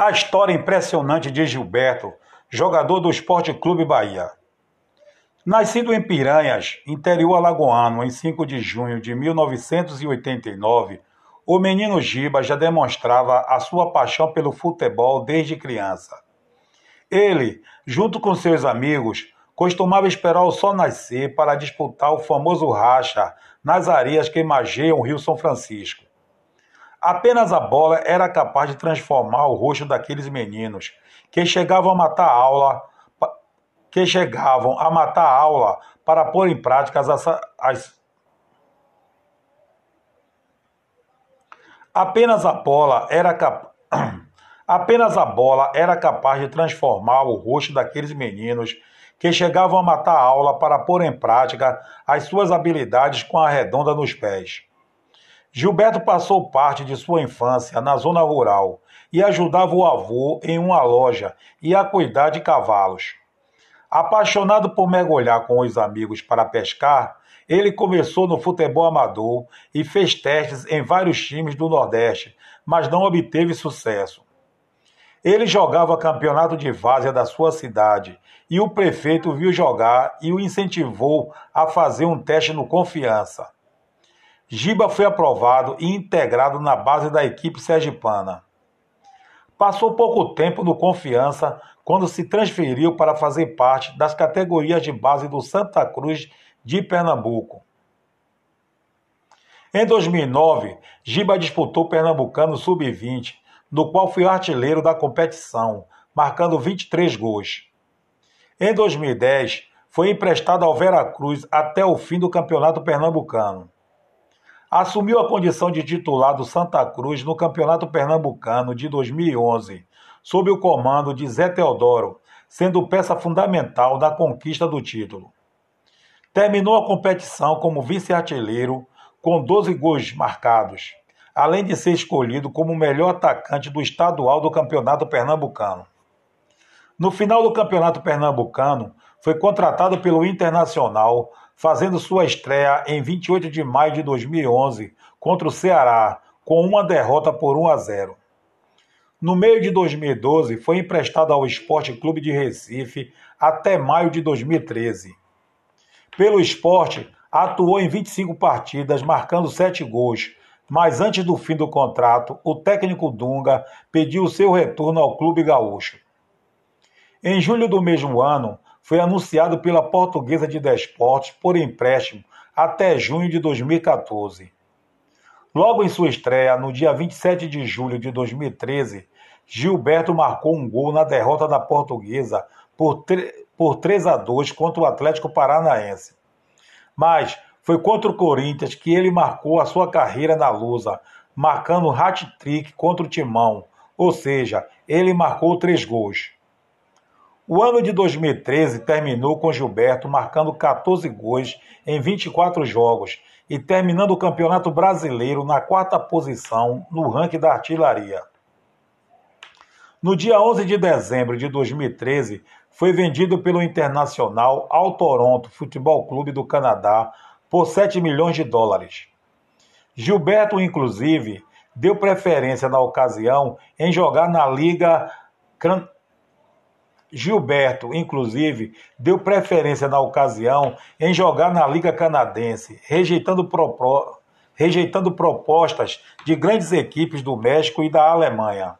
A história impressionante de Gilberto, jogador do Esporte Clube Bahia. Nascido em Piranhas, interior alagoano, em 5 de junho de 1989, o menino Giba já demonstrava a sua paixão pelo futebol desde criança. Ele, junto com seus amigos, costumava esperar o sol nascer para disputar o famoso racha nas areias que mageiam o Rio São Francisco. Apenas a bola era capaz de transformar o rosto daqueles meninos que chegavam a matar a aula, que chegavam a matar a aula para pôr em prática as, as Apenas a bola era cap... Apenas a bola era capaz de transformar o rosto daqueles meninos que chegavam a matar a aula para pôr em prática as suas habilidades com a redonda nos pés. Gilberto passou parte de sua infância na zona rural e ajudava o avô em uma loja e a cuidar de cavalos. Apaixonado por mergulhar com os amigos para pescar, ele começou no futebol amador e fez testes em vários times do Nordeste, mas não obteve sucesso. Ele jogava campeonato de várzea da sua cidade e o prefeito viu jogar e o incentivou a fazer um teste no Confiança. Giba foi aprovado e integrado na base da equipe sergipana. Passou pouco tempo no Confiança quando se transferiu para fazer parte das categorias de base do Santa Cruz de Pernambuco. Em 2009, Giba disputou o Pernambucano Sub-20, no qual foi artilheiro da competição, marcando 23 gols. Em 2010, foi emprestado ao Veracruz até o fim do Campeonato Pernambucano assumiu a condição de titular do Santa Cruz no Campeonato Pernambucano de 2011, sob o comando de Zé Teodoro, sendo peça fundamental na conquista do título. Terminou a competição como vice-artilheiro, com 12 gols marcados, além de ser escolhido como o melhor atacante do estadual do Campeonato Pernambucano. No final do Campeonato Pernambucano, foi contratado pelo Internacional fazendo sua estreia em 28 de maio de 2011 contra o Ceará, com uma derrota por 1 a 0. No meio de 2012, foi emprestado ao Esporte Clube de Recife até maio de 2013. Pelo esporte, atuou em 25 partidas, marcando 7 gols, mas antes do fim do contrato, o técnico Dunga pediu seu retorno ao Clube Gaúcho. Em julho do mesmo ano, foi anunciado pela Portuguesa de Desportos por empréstimo até junho de 2014. Logo em sua estreia, no dia 27 de julho de 2013, Gilberto marcou um gol na derrota da Portuguesa por, por 3 a 2 contra o Atlético Paranaense. Mas foi contra o Corinthians que ele marcou a sua carreira na Lusa, marcando hat-trick contra o Timão, ou seja, ele marcou três gols. O ano de 2013 terminou com Gilberto marcando 14 gols em 24 jogos e terminando o Campeonato Brasileiro na quarta posição no ranking da artilharia. No dia 11 de dezembro de 2013, foi vendido pelo Internacional ao Toronto Futebol Clube do Canadá por 7 milhões de dólares. Gilberto, inclusive, deu preferência na ocasião em jogar na Liga Gilberto, inclusive, deu preferência na ocasião em jogar na Liga Canadense, rejeitando, propó rejeitando propostas de grandes equipes do México e da Alemanha.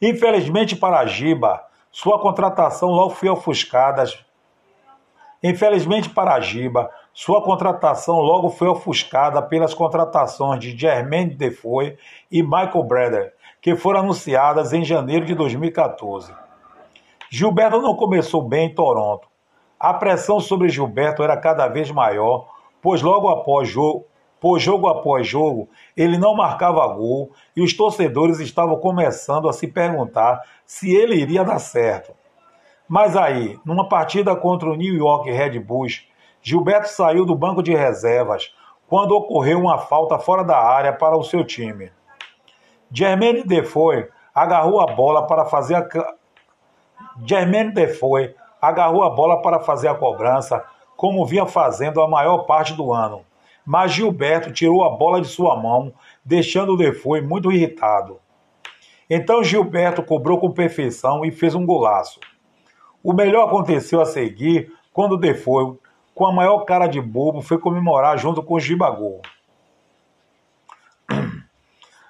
Infelizmente para Giba, sua contratação logo foi ofuscada. Infelizmente para Giba, sua contratação logo foi ofuscada pelas contratações de Jermaine Defoe e Michael Breder, que foram anunciadas em janeiro de 2014. Gilberto não começou bem em Toronto. A pressão sobre Gilberto era cada vez maior, pois logo após jogo, pois jogo após jogo, ele não marcava gol e os torcedores estavam começando a se perguntar se ele iria dar certo. Mas aí, numa partida contra o New York Red Bulls, Gilberto saiu do banco de reservas quando ocorreu uma falta fora da área para o seu time. Jermaine Defoe agarrou a bola para fazer a, Jermaine Defoe agarrou a bola para fazer a cobrança, como vinha fazendo a maior parte do ano. Mas Gilberto tirou a bola de sua mão, deixando o Defoe muito irritado. Então Gilberto cobrou com perfeição e fez um golaço. O melhor aconteceu a seguir quando Defoe, com a maior cara de bobo, foi comemorar junto com Gibagol.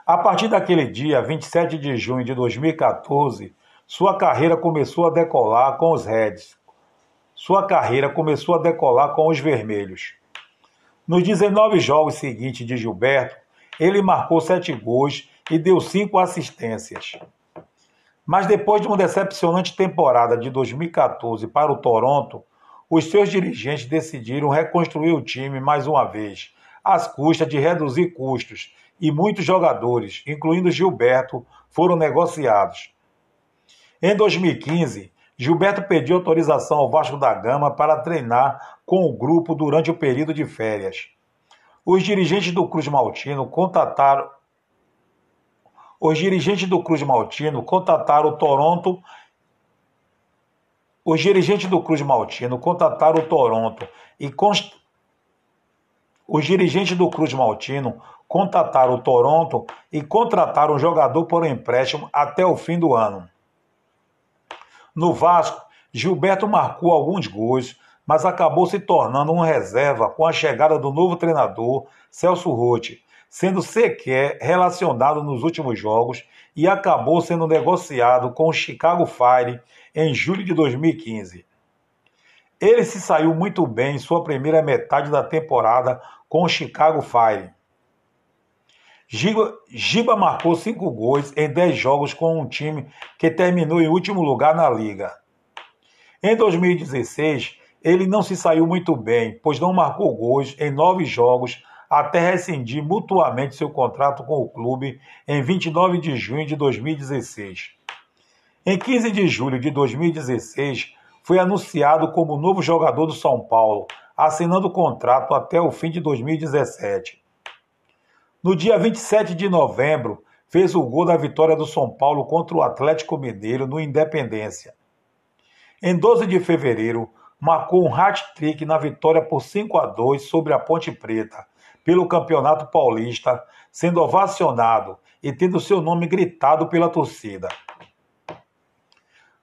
A partir daquele dia, 27 de junho de 2014, sua carreira começou a decolar com os Reds. Sua carreira começou a decolar com os Vermelhos. Nos 19 jogos seguintes de Gilberto, ele marcou 7 gols e deu 5 assistências. Mas depois de uma decepcionante temporada de 2014 para o Toronto, os seus dirigentes decidiram reconstruir o time mais uma vez, às custas de reduzir custos, e muitos jogadores, incluindo Gilberto, foram negociados. Em 2015, Gilberto pediu autorização ao Vasco da Gama para treinar com o grupo durante o período de férias. Os dirigentes do Cruz Maltino contataram os dirigentes do Cruz Maltino contataram o Toronto os dirigentes do Cruz Maltino contataram o Toronto e const... os dirigentes do Cruz Maltino contataram o Toronto e contrataram o jogador por empréstimo até o fim do ano. No Vasco, Gilberto marcou alguns gols, mas acabou se tornando um reserva com a chegada do novo treinador, Celso Rotti, sendo sequer relacionado nos últimos jogos e acabou sendo negociado com o Chicago Fire em julho de 2015. Ele se saiu muito bem em sua primeira metade da temporada com o Chicago Fire. Giba, Giba marcou cinco gols em dez jogos com um time que terminou em último lugar na liga. Em 2016, ele não se saiu muito bem, pois não marcou gols em nove jogos até rescindir mutuamente seu contrato com o clube em 29 de junho de 2016. Em 15 de julho de 2016, foi anunciado como novo jogador do São Paulo, assinando o contrato até o fim de 2017. No dia 27 de novembro, fez o gol da vitória do São Paulo contra o Atlético Mineiro no Independência. Em 12 de fevereiro, marcou um hat-trick na vitória por 5 a 2 sobre a Ponte Preta, pelo Campeonato Paulista, sendo ovacionado e tendo seu nome gritado pela torcida.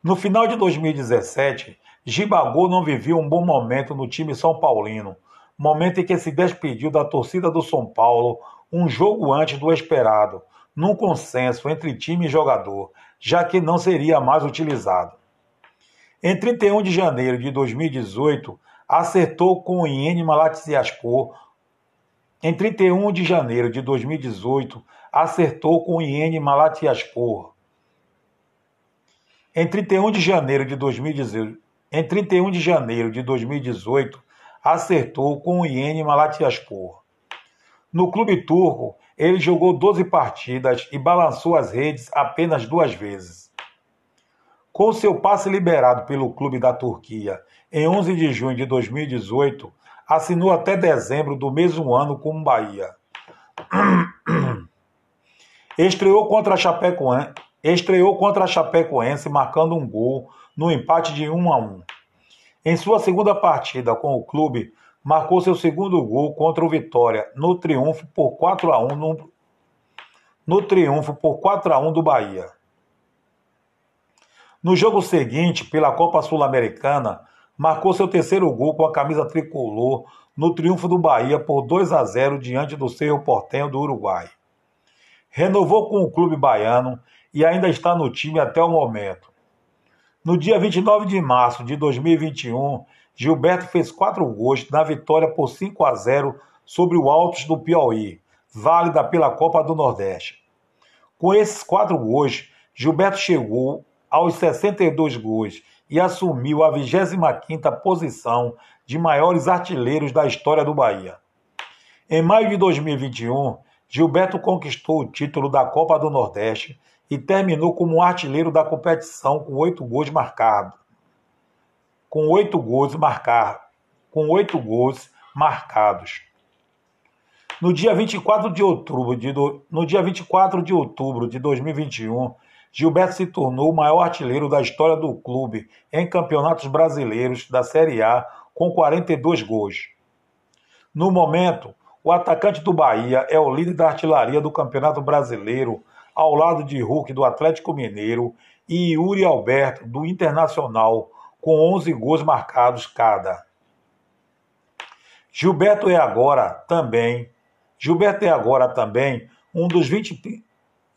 No final de 2017, Gibagol não vivia um bom momento no time São Paulino, momento em que se despediu da torcida do São Paulo um jogo antes do esperado, num consenso entre time e jogador, já que não seria mais utilizado. Em 31 de janeiro de 2018, acertou com o Iene Malatsiasco. Em 31 de janeiro de 2018, acertou com o Iene Malatsiasco. Em 31 de janeiro de 2018, em 31 de janeiro de 2018, acertou com o Iene Malatyaspor. No clube turco, ele jogou 12 partidas e balançou as redes apenas duas vezes. Com seu passe liberado pelo clube da Turquia em 11 de junho de 2018, assinou até dezembro do mesmo ano com o Bahia. Estreou contra a Chapecoense, estreou contra a Chapecoense marcando um gol no empate de 1 a 1. Em sua segunda partida com o clube, marcou seu segundo gol contra o Vitória no triunfo por 4 a 1 no, no triunfo por 4 a 1 do Bahia. No jogo seguinte, pela Copa Sul-Americana, marcou seu terceiro gol com a camisa tricolor no triunfo do Bahia por 2 a 0 diante do Cerro Portenho do Uruguai. Renovou com o clube baiano e ainda está no time até o momento. No dia 29 de março de 2021, Gilberto fez quatro gols na vitória por 5 a 0 sobre o Altos do Piauí, válida pela Copa do Nordeste. Com esses quatro gols, Gilberto chegou aos 62 gols e assumiu a 25ª posição de maiores artilheiros da história do Bahia. Em maio de 2021, Gilberto conquistou o título da Copa do Nordeste e terminou como artilheiro da competição com oito gols marcados com oito gols marcar, com oito gols marcados. No dia 24 de outubro de, no dia 24 de outubro de 2021, Gilberto se tornou o maior artilheiro da história do clube em campeonatos brasileiros da Série A com 42 gols. No momento, o atacante do Bahia é o líder da artilharia do Campeonato Brasileiro, ao lado de Hulk do Atlético Mineiro e Yuri Alberto do Internacional, com 11 gols marcados cada. Gilberto é agora também, Gilberto é agora também um dos 20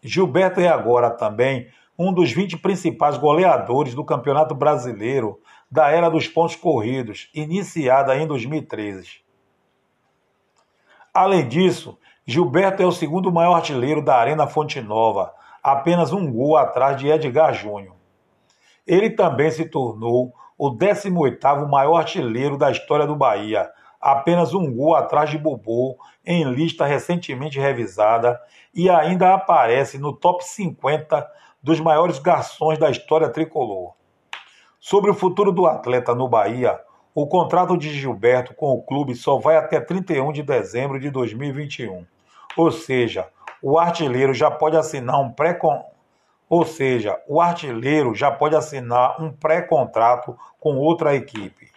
Gilberto é agora também um dos 20 principais goleadores do Campeonato Brasileiro da era dos pontos corridos, iniciada em 2013. Além disso, Gilberto é o segundo maior artilheiro da Arena Fonte Nova, apenas um gol atrás de Edgar Júnior. Ele também se tornou o 18º maior artilheiro da história do Bahia, apenas um gol atrás de Bobô, em lista recentemente revisada, e ainda aparece no top 50 dos maiores garçons da história tricolor. Sobre o futuro do atleta no Bahia, o contrato de Gilberto com o clube só vai até 31 de dezembro de 2021. Ou seja, o artilheiro já pode assinar um pré ou seja, o artilheiro já pode assinar um pré-contrato com outra equipe.